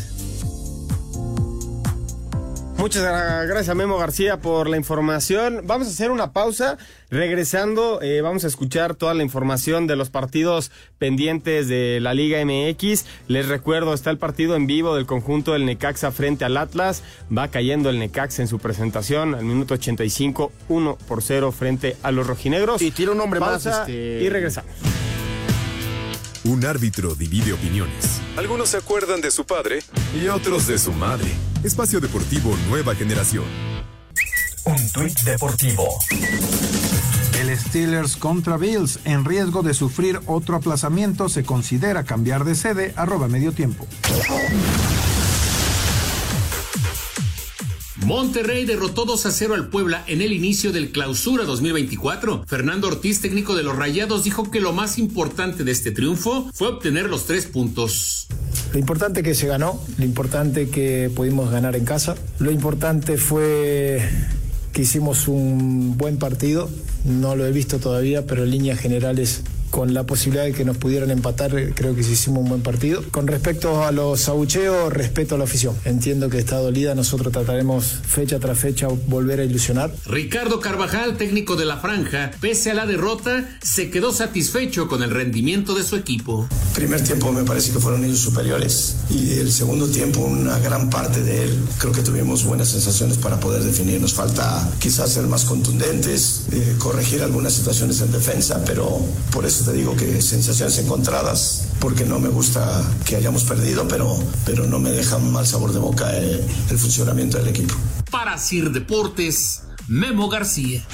[SPEAKER 1] Muchas gracias Memo García por la información. Vamos a hacer una pausa. Regresando, eh, vamos a escuchar toda la información de los partidos pendientes de la Liga MX. Les recuerdo, está el partido en vivo del conjunto del Necaxa frente al Atlas. Va cayendo el Necaxa en su presentación al minuto 85, 1 por 0 frente a los rojinegros.
[SPEAKER 2] Y tiene un hombre
[SPEAKER 1] pausa
[SPEAKER 2] más. Este...
[SPEAKER 1] Y regresamos.
[SPEAKER 4] Un árbitro divide opiniones. Algunos se acuerdan de su padre y otros de su madre. Espacio Deportivo Nueva Generación.
[SPEAKER 9] Un tuit deportivo.
[SPEAKER 5] El Steelers contra Bills en riesgo de sufrir otro aplazamiento se considera cambiar de sede arroba medio tiempo.
[SPEAKER 16] Monterrey derrotó 2 a 0 al Puebla en el inicio del clausura 2024. Fernando Ortiz, técnico de los Rayados, dijo que lo más importante de este triunfo fue obtener los tres puntos.
[SPEAKER 19] Lo importante que se ganó, lo importante que pudimos ganar en casa, lo importante fue que hicimos un buen partido, no lo he visto todavía, pero en líneas generales con la posibilidad de que nos pudieran empatar, creo que sí hicimos un buen partido. Con respecto a los abucheos, respeto a la afición. Entiendo que está dolida, nosotros trataremos fecha tras fecha volver a ilusionar.
[SPEAKER 16] Ricardo Carvajal, técnico de la franja, pese a la derrota, se quedó satisfecho con el rendimiento de su equipo.
[SPEAKER 15] Primer tiempo me parece que fueron ellos superiores y el segundo tiempo una gran parte de él creo que tuvimos buenas sensaciones para poder definir. Nos falta quizás ser más contundentes, eh, corregir algunas situaciones en defensa, pero por eso te digo que sensaciones encontradas, porque no me gusta que hayamos perdido, pero, pero no me deja mal sabor de boca el, el funcionamiento del equipo.
[SPEAKER 16] Para Sir Deportes, Memo García.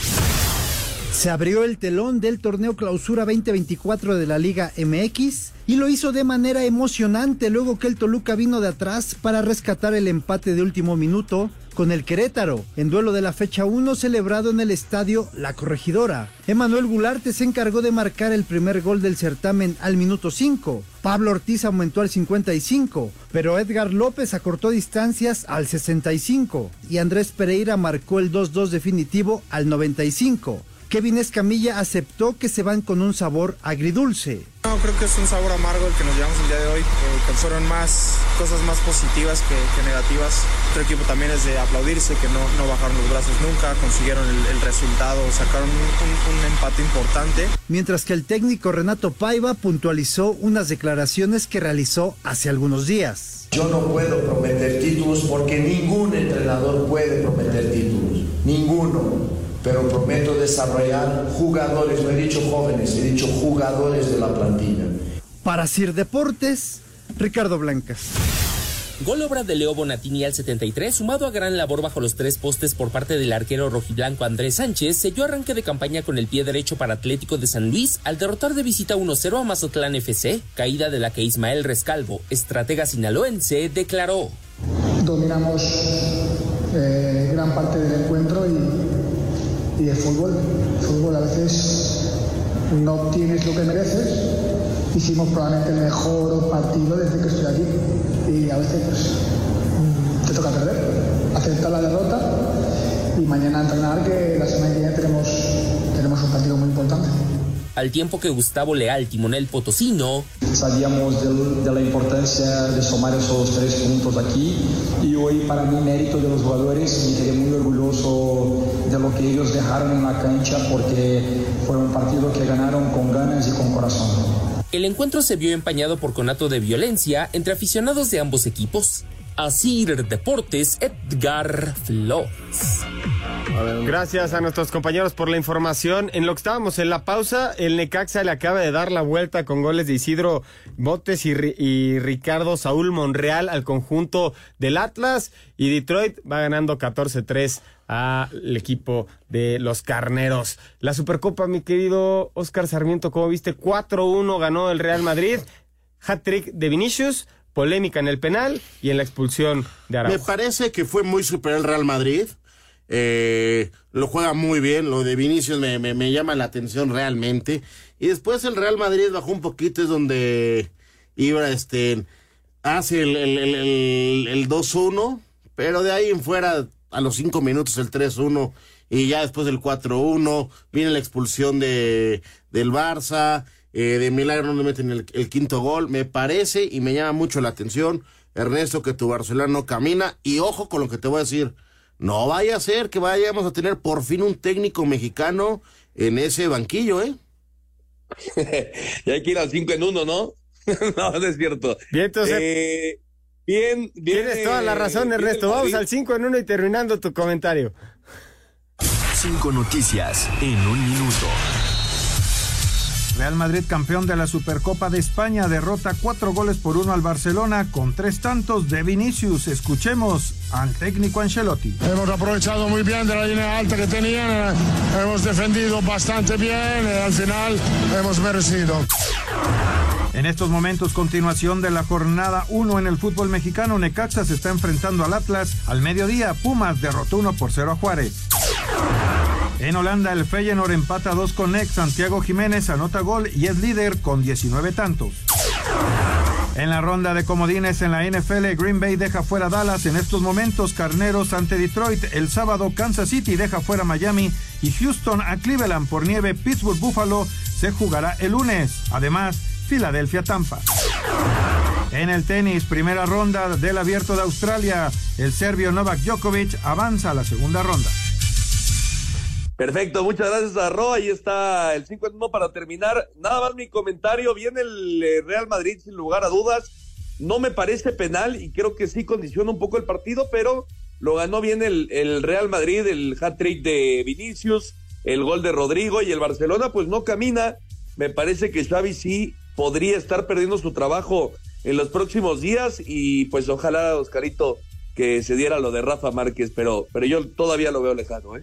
[SPEAKER 20] Se abrió el telón del torneo Clausura 2024 de la Liga MX y lo hizo de manera emocionante luego que el Toluca vino de atrás para rescatar el empate de último minuto con el Querétaro, en duelo de la fecha 1 celebrado en el estadio La Corregidora. Emanuel Gularte se encargó de marcar el primer gol del certamen al minuto 5. Pablo Ortiz aumentó al 55, pero Edgar López acortó distancias al 65 y Andrés Pereira marcó el 2-2 definitivo al 95. Kevin Escamilla aceptó que se van con un sabor agridulce.
[SPEAKER 21] No, creo que es un sabor amargo el que nos llevamos el día de hoy, eh, que fueron más cosas más positivas que, que negativas. Otro equipo también es de aplaudirse, que no, no bajaron los brazos nunca, consiguieron el, el resultado, sacaron un, un, un empate importante.
[SPEAKER 20] Mientras que el técnico Renato Paiva puntualizó unas declaraciones que realizó hace algunos días.
[SPEAKER 15] Yo no puedo prometer títulos porque ningún entrenador puede prometer títulos, ninguno pero prometo desarrollar jugadores, no he dicho jóvenes, he dicho jugadores de la plantilla.
[SPEAKER 20] Para Sir Deportes, Ricardo Blancas.
[SPEAKER 13] Gol obra de Leo Bonatini al 73, sumado a gran labor bajo los tres postes por parte del arquero rojiblanco Andrés Sánchez, selló arranque de campaña con el pie derecho para Atlético de San Luis al derrotar de visita 1-0 a Mazatlán FC, caída de la que Ismael Rescalvo, estratega sinaloense, declaró.
[SPEAKER 22] Dominamos eh, gran parte del encuentro y y el fútbol. El fútbol a veces no tienes lo que mereces. Hicimos probablemente el mejor partido desde que estoy aquí y a veces pues, te toca perder, aceptar la derrota y mañana entrenar que la semana que viene tenemos, tenemos un partido muy importante
[SPEAKER 13] al tiempo que Gustavo Leal, timonel potosino.
[SPEAKER 22] Sabíamos de, de, la importancia de sumar esos tres puntos aquí y hoy para mí mérito de los jugadores, me quedé muy orgulloso de lo que ellos dejaron en la cancha porque fue un partido que ganaron con ganas y con corazón.
[SPEAKER 13] El encuentro se vio empañado por conato de violencia entre aficionados de ambos equipos. Asir Deportes, Edgar Flores.
[SPEAKER 1] Gracias a nuestros compañeros por la información. En lo que estábamos en la pausa, el Necaxa le acaba de dar la vuelta con goles de Isidro Botes y, y Ricardo Saúl Monreal al conjunto del Atlas. Y Detroit va ganando 14-3 al equipo de los Carneros. La Supercopa, mi querido Oscar Sarmiento, como viste, 4-1 ganó el Real Madrid. Hat-trick de Vinicius polémica en el penal y en la expulsión de Araujo.
[SPEAKER 2] Me parece que fue muy superior el Real Madrid. Eh, lo juega muy bien, lo de Vinicius me, me, llama la atención realmente. Y después el Real Madrid bajó un poquito, es donde iba, este, hace el, el, el, el 2-1, pero de ahí en fuera, a los 5 minutos el 3-1, y ya después del 4-1, viene la expulsión de, del Barça, eh, de milagro no le meten el, el quinto gol, me parece y me llama mucho la atención, Ernesto, que tu Barcelona no camina, y ojo con lo que te voy a decir. No vaya a ser que vayamos a tener por fin un técnico mexicano en ese banquillo, ¿eh?
[SPEAKER 3] y hay que ir al 5 en 1, ¿no? no, no es cierto.
[SPEAKER 1] Bien, entonces.
[SPEAKER 3] Eh, bien, bien.
[SPEAKER 1] Tienes toda la razón, Ernesto. Vamos al 5 en 1 y terminando tu comentario.
[SPEAKER 4] Cinco noticias en un minuto.
[SPEAKER 5] Real Madrid, campeón de la Supercopa de España, derrota cuatro goles por uno al Barcelona con tres tantos de Vinicius. Escuchemos al técnico Ancelotti.
[SPEAKER 23] Hemos aprovechado muy bien de la línea alta que tenían, hemos defendido bastante bien, al final hemos merecido.
[SPEAKER 5] En estos momentos, continuación de la jornada 1 en el fútbol mexicano, Necaxa se está enfrentando al Atlas. Al mediodía, Pumas derrotó 1 por 0 a Juárez. En Holanda, el Feyenoord empata 2 con ex. Santiago Jiménez anota gol y es líder con 19 tantos. En la ronda de comodines en la NFL, Green Bay deja fuera Dallas. En estos momentos, Carneros ante Detroit. El sábado, Kansas City deja fuera Miami. Y Houston a Cleveland por nieve. Pittsburgh Buffalo se jugará el lunes. Además, Filadelfia Tampa. En el tenis, primera ronda del Abierto de Australia. El serbio Novak Djokovic avanza a la segunda ronda.
[SPEAKER 3] Perfecto, muchas gracias a Ro. Ahí está el 5 en 1 para terminar. Nada más mi comentario. Viene el eh, Real Madrid sin lugar a dudas. No me parece penal y creo que sí condiciona un poco el partido, pero lo ganó bien el, el Real Madrid, el hat-trick de Vinicius, el gol de Rodrigo y el Barcelona pues no camina. Me parece que Xavi sí podría estar perdiendo su trabajo en los próximos días y pues ojalá, Oscarito, que se diera lo de Rafa Márquez, pero, pero yo todavía lo veo lejano, ¿eh?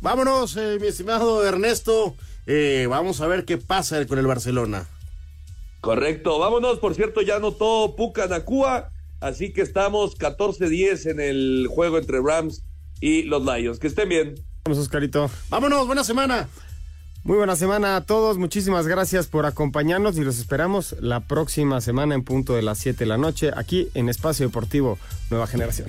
[SPEAKER 2] Vámonos, eh, mi estimado Ernesto. Eh, vamos a ver qué pasa con el Barcelona.
[SPEAKER 3] Correcto, vámonos. Por cierto, ya anotó Puca Nakua Así que estamos 14-10 en el juego entre Rams y los Lions. Que estén bien.
[SPEAKER 1] Vamos, Oscarito.
[SPEAKER 2] Vámonos, buena semana.
[SPEAKER 1] Muy buena semana a todos. Muchísimas gracias por acompañarnos y los esperamos la próxima semana en punto de las 7 de la noche aquí en Espacio Deportivo Nueva Generación.